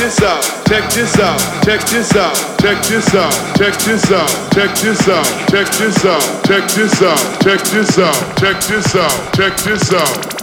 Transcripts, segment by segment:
this out, check this out, check this out, check this out, check this out, check this out, check this out, check this out, check this out, check this out. Check this out.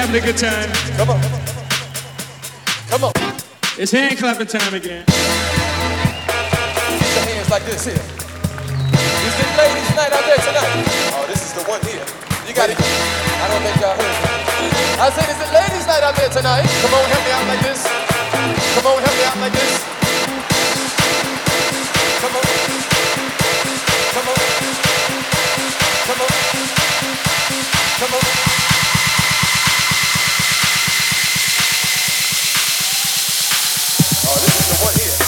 Having a good time. Come on. Come on. It's hand clapping time again. Get your hands like this here. Is it ladies' night out there tonight? Oh, this is the one here. You got it. I don't think y'all heard. I said, is it ladies' night out there tonight? Come on, help me out like this. Come on, help me out like this. Come on. Come on. Come on. Come on. Oh, this the here.